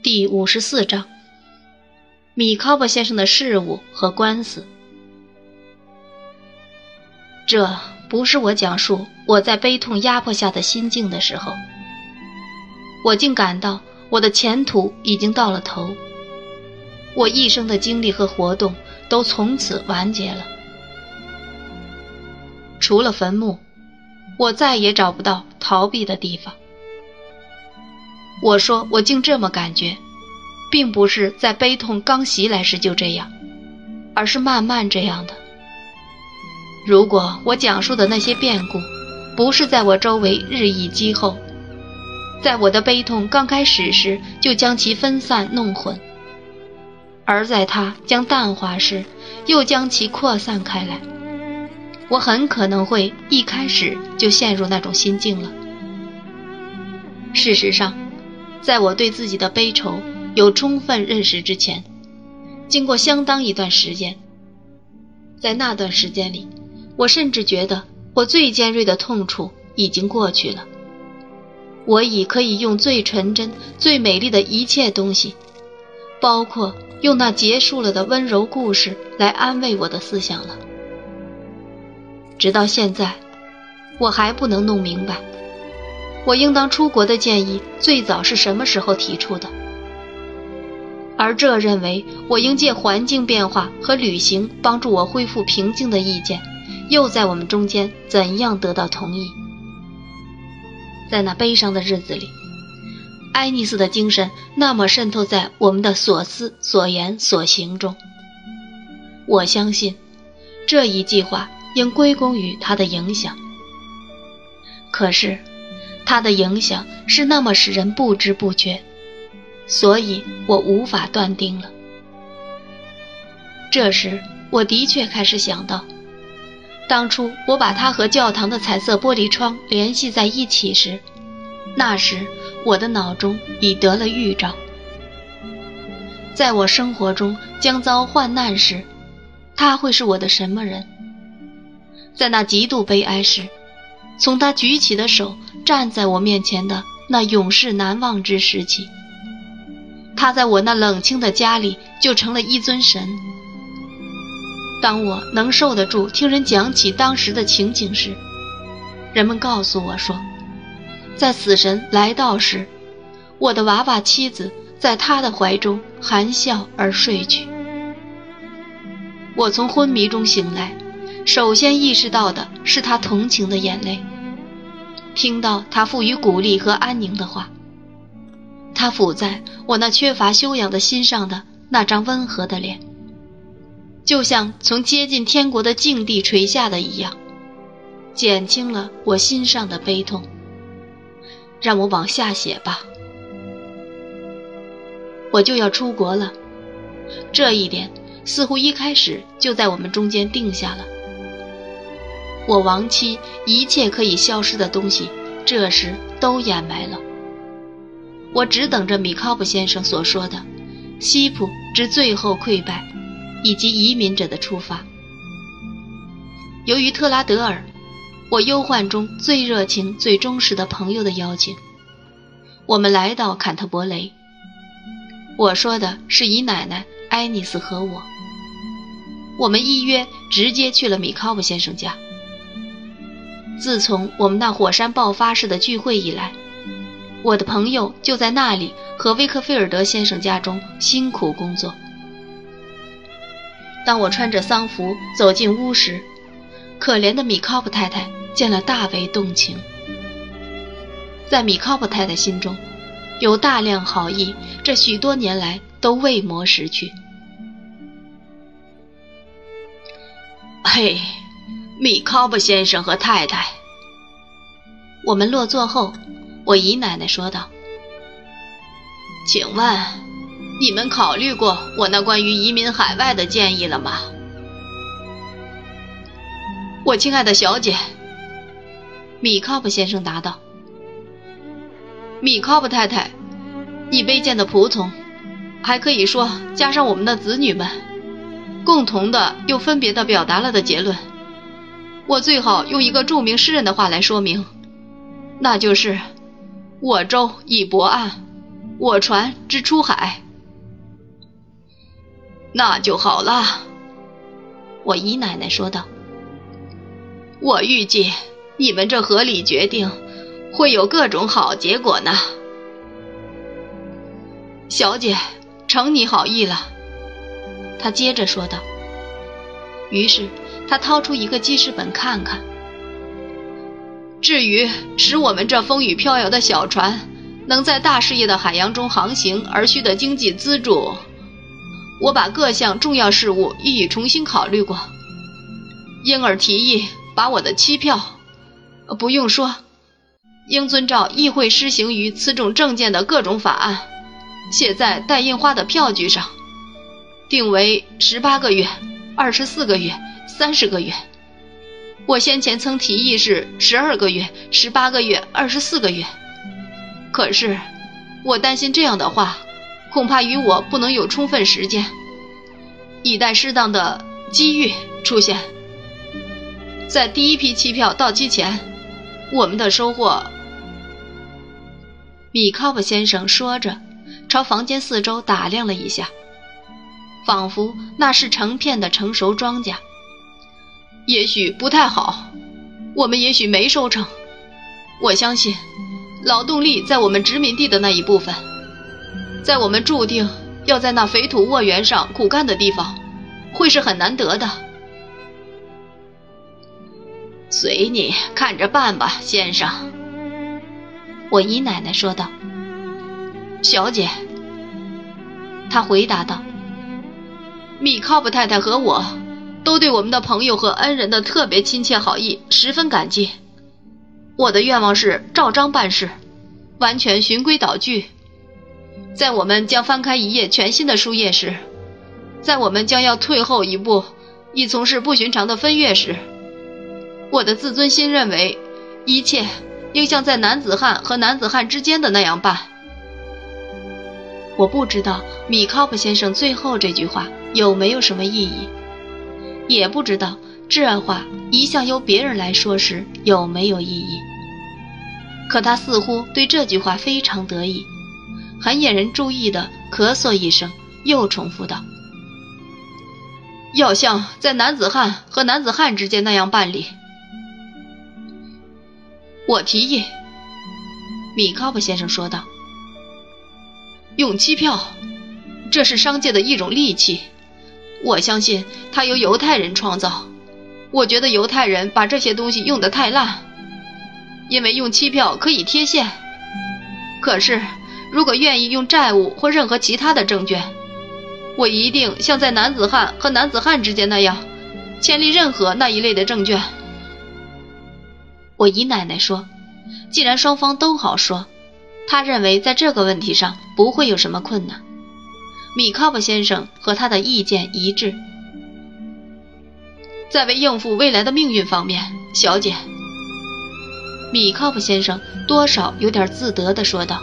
第五十四章：米考伯先生的事务和官司。这不是我讲述我在悲痛压迫下的心境的时候，我竟感到我的前途已经到了头，我一生的经历和活动都从此完结了，除了坟墓，我再也找不到逃避的地方。我说，我竟这么感觉，并不是在悲痛刚袭来时就这样，而是慢慢这样的。如果我讲述的那些变故，不是在我周围日益积厚，在我的悲痛刚开始时就将其分散弄混，而在它将淡化时，又将其扩散开来，我很可能会一开始就陷入那种心境了。事实上。在我对自己的悲愁有充分认识之前，经过相当一段时间，在那段时间里，我甚至觉得我最尖锐的痛楚已经过去了。我已可以用最纯真、最美丽的一切东西，包括用那结束了的温柔故事来安慰我的思想了。直到现在，我还不能弄明白。我应当出国的建议最早是什么时候提出的？而这认为我应借环境变化和旅行帮助我恢复平静的意见，又在我们中间怎样得到同意？在那悲伤的日子里，爱丽丝的精神那么渗透在我们的所思所言所行中。我相信，这一计划应归功于她的影响。可是。它的影响是那么使人不知不觉，所以我无法断定了。这时，我的确开始想到，当初我把它和教堂的彩色玻璃窗联系在一起时，那时我的脑中已得了预兆。在我生活中将遭患难时，他会是我的什么人？在那极度悲哀时。从他举起的手站在我面前的那永世难忘之时起，他在我那冷清的家里就成了一尊神。当我能受得住听人讲起当时的情景时，人们告诉我说，在死神来到时，我的娃娃妻子在他的怀中含笑而睡去。我从昏迷中醒来。首先意识到的是他同情的眼泪，听到他赋予鼓励和安宁的话，他抚在我那缺乏修养的心上的那张温和的脸，就像从接近天国的境地垂下的一样，减轻了我心上的悲痛。让我往下写吧，我就要出国了，这一点似乎一开始就在我们中间定下了。我亡妻一切可以消失的东西，这时都掩埋了。我只等着米考布先生所说的西普之最后溃败，以及移民者的出发。由于特拉德尔，我忧患中最热情、最忠实的朋友的邀请，我们来到坎特伯雷。我说的是姨奶奶艾尼斯和我。我们依约直接去了米考布先生家。自从我们那火山爆发式的聚会以来，我的朋友就在那里和威克菲尔德先生家中辛苦工作。当我穿着丧服走进屋时，可怜的米考普太太见了大为动情。在米考普太太心中，有大量好意，这许多年来都未磨蚀去。嘿。米考布先生和太太，我们落座后，我姨奶奶说道：“请问，你们考虑过我那关于移民海外的建议了吗？”我亲爱的小姐，米考布先生答道：“米考布太太，你卑贱的仆从，还可以说加上我们的子女们，共同的又分别的表达了的结论。”我最好用一个著名诗人的话来说明，那就是“我舟已泊岸”。我船只出海。那就好了，我姨奶奶说道。我预计你们这合理决定会有各种好结果呢。小姐，承你好意了。他接着说道。于是他掏出一个记事本看看。至于使我们这风雨飘摇的小船能在大事业的海洋中航行而需的经济资助，我把各项重要事务一一重新考虑过，因而提议把我的期票，不用说，应遵照议会施行于此种证件的各种法案。写在带印花的票据上，定为十八个月、二十四个月、三十个月。我先前曾提议是十二个月、十八个月、二十四个月。可是，我担心这样的话，恐怕与我不能有充分时间，以待适当的机遇出现。在第一批期票到期前，我们的收获。米考布先生说着。朝房间四周打量了一下，仿佛那是成片的成熟庄稼。也许不太好，我们也许没收成。我相信，劳动力在我们殖民地的那一部分，在我们注定要在那肥土沃园上苦干的地方，会是很难得的。随你看着办吧，先生。我姨奶奶说道。小姐，他回答道：“米考布太太和我都对我们的朋友和恩人的特别亲切好意十分感激。我的愿望是照章办事，完全循规蹈矩。在我们将翻开一页全新的书页时，在我们将要退后一步，以从事不寻常的分阅时，我的自尊心认为，一切应像在男子汉和男子汉之间的那样办。”我不知道米考普先生最后这句话有没有什么意义，也不知道这话一向由别人来说时有没有意义。可他似乎对这句话非常得意，很引人注意的咳嗽一声，又重复道：“要像在男子汉和男子汉之间那样办理。”我提议，米考普先生说道。用期票，这是商界的一种利器。我相信它由犹太人创造。我觉得犹太人把这些东西用得太烂，因为用期票可以贴现。可是，如果愿意用债务或任何其他的证券，我一定像在男子汉和男子汉之间那样，签立任何那一类的证券。我姨奶奶说：“既然双方都好说。”她认为在这个问题上不会有什么困难。米考布先生和他的意见一致。在为应付未来的命运方面，小姐，米考布先生多少有点自得地说道：“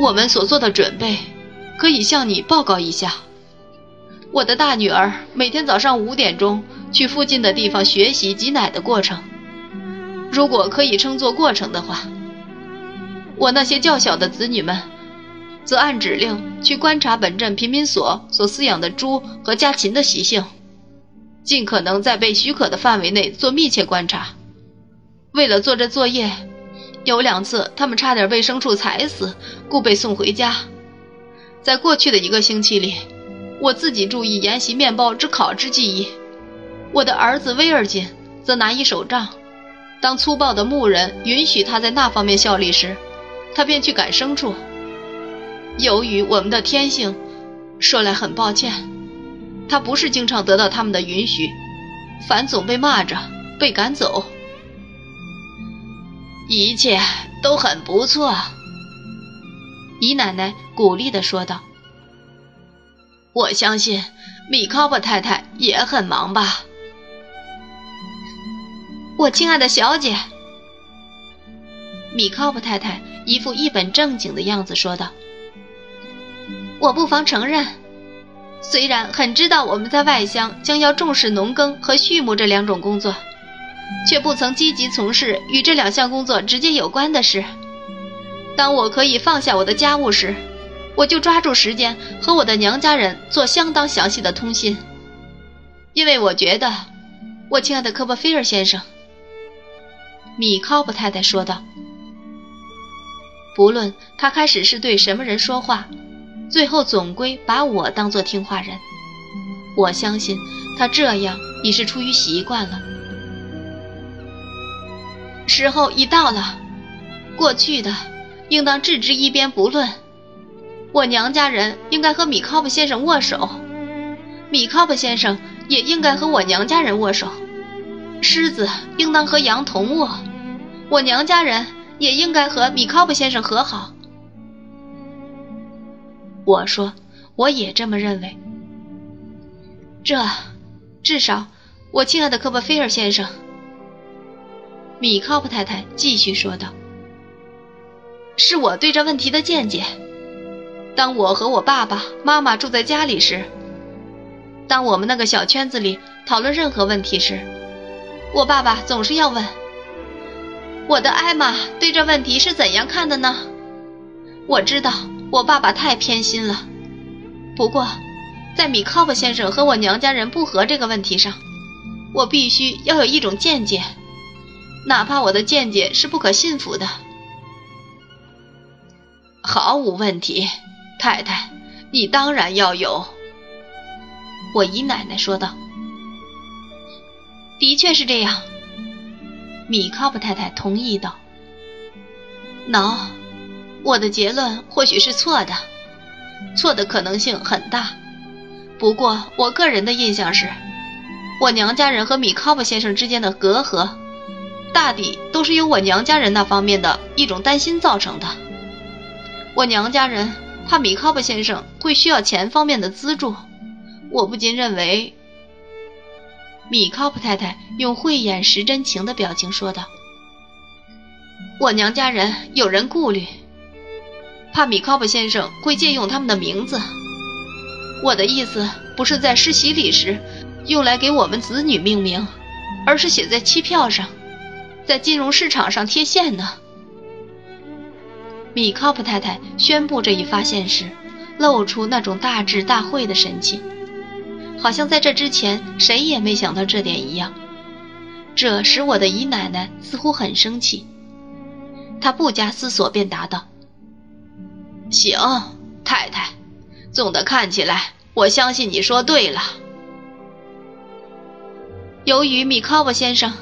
我们所做的准备，可以向你报告一下。我的大女儿每天早上五点钟去附近的地方学习挤奶的过程，如果可以称作过程的话。”我那些较小的子女们，则按指令去观察本镇贫民所所饲养的猪和家禽的习性，尽可能在被许可的范围内做密切观察。为了做这作业，有两次他们差点被牲畜踩死，故被送回家。在过去的一个星期里，我自己注意研习面包之烤之技艺，我的儿子威尔金则拿一手杖，当粗暴的牧人允许他在那方面效力时。他便去赶牲畜。由于我们的天性，说来很抱歉，他不是经常得到他们的允许，反总被骂着，被赶走。一切都很不错，姨奶奶鼓励地说道。我相信米考布太太也很忙吧，我亲爱的小姐。米考布太太一副一本正经的样子说道：“我不妨承认，虽然很知道我们在外乡将要重视农耕和畜牧这两种工作，却不曾积极从事与这两项工作直接有关的事。当我可以放下我的家务时，我就抓住时间和我的娘家人做相当详细的通信，因为我觉得，我亲爱的科波菲尔先生，米考布太太说道，不论他开始是对什么人说话，最后总归把我当做听话人。我相信他这样已是出于习惯了。时候已到了，过去的应当置之一边不论。我娘家人应该和米考布先生握手，米考布先生也应该和我娘家人握手。狮子应当和羊同卧，我娘家人也应该和米考布先生和好。我说，我也这么认为。这，至少，我亲爱的科波菲尔先生，米考普太太继续说道：“是我对这问题的见解。当我和我爸爸妈妈住在家里时，当我们那个小圈子里讨论任何问题时，我爸爸总是要问：我的艾玛对这问题是怎样看的呢？我知道我爸爸太偏心了，不过。”在米考布先生和我娘家人不和这个问题上，我必须要有一种见解，哪怕我的见解是不可信服的。毫无问题，太太，你当然要有。我姨奶奶说道。的确是这样，米考布太太同意道。喏，我的结论或许是错的，错的可能性很大。不过，我个人的印象是，我娘家人和米考布先生之间的隔阂，大抵都是由我娘家人那方面的一种担心造成的。我娘家人怕米考布先生会需要钱方面的资助，我不禁认为，米考布太太用慧眼识真情的表情说道：“我娘家人有人顾虑，怕米考普先生会借用他们的名字。”我的意思不是在施洗礼时用来给我们子女命名，而是写在期票上，在金融市场上贴现呢。米考普太太宣布这一发现时，露出那种大智大慧的神气，好像在这之前谁也没想到这点一样。这使我的姨奶奶似乎很生气，她不加思索便答道：“行，太太。”总的看起来，我相信你说对了。由于米考布先生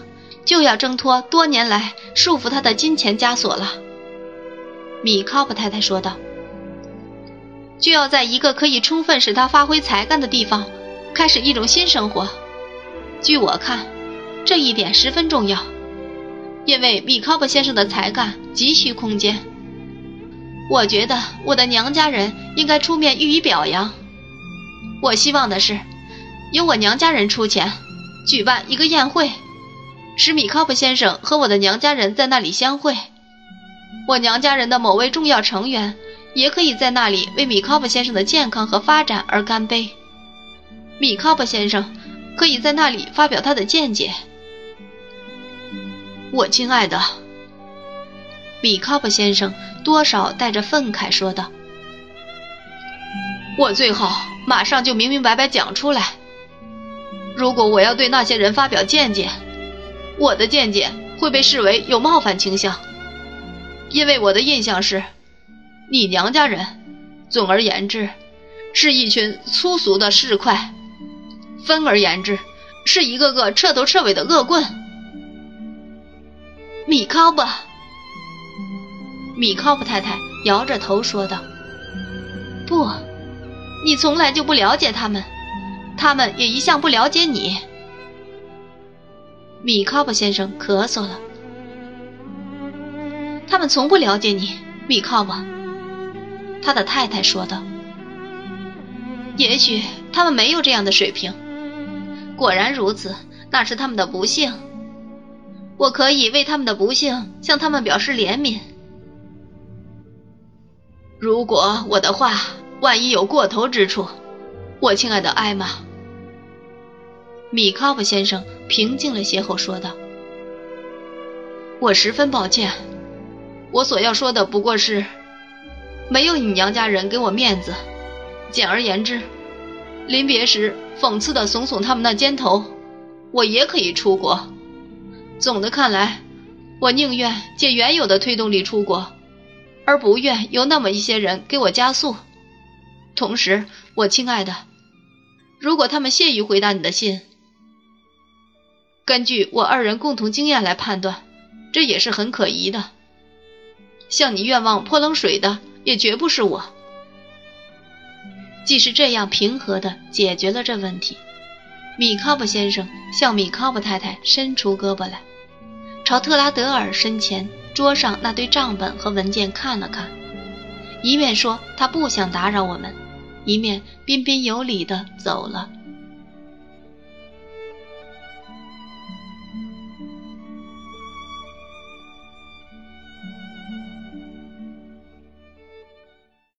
就要挣脱多年来束缚他的金钱枷锁了，米考布太太说道，就要在一个可以充分使他发挥才干的地方开始一种新生活。据我看，这一点十分重要，因为米考布先生的才干急需空间。我觉得我的娘家人应该出面予以表扬。我希望的是，由我娘家人出钱，举办一个宴会，使米考布先生和我的娘家人在那里相会。我娘家人的某位重要成员也可以在那里为米考布先生的健康和发展而干杯。米考布先生可以在那里发表他的见解。我亲爱的。米考布先生多少带着愤慨说道：“我最好马上就明明白白讲出来。如果我要对那些人发表见解，我的见解会被视为有冒犯倾向，因为我的印象是，你娘家人，总而言之，是一群粗俗的市侩；分而言之，是一个个彻头彻尾的恶棍。”米考布。米考布太太摇着头说道：“不，你从来就不了解他们，他们也一向不了解你。”米考布先生咳嗽了：“他们从不了解你，米考布。”他的太太说道：“也许他们没有这样的水平。果然如此，那是他们的不幸。我可以为他们的不幸向他们表示怜悯。”如果我的话万一有过头之处，我亲爱的艾玛，米考布先生平静了些后说道：“我十分抱歉，我所要说的不过是，没有你娘家人给我面子。简而言之，临别时讽刺的耸耸他们那肩头，我也可以出国。总的看来，我宁愿借原有的推动力出国，而不愿有那么一些人给我加速。同时，我亲爱的，如果他们屑于回答你的信，根据我二人共同经验来判断，这也是很可疑的。向你愿望泼冷水的，也绝不是我。既是这样平和地解决了这问题，米卡布先生向米卡布太太伸出胳膊来，朝特拉德尔身前桌上那堆账本和文件看了看，一面说他不想打扰我们，一面彬彬有礼地走了。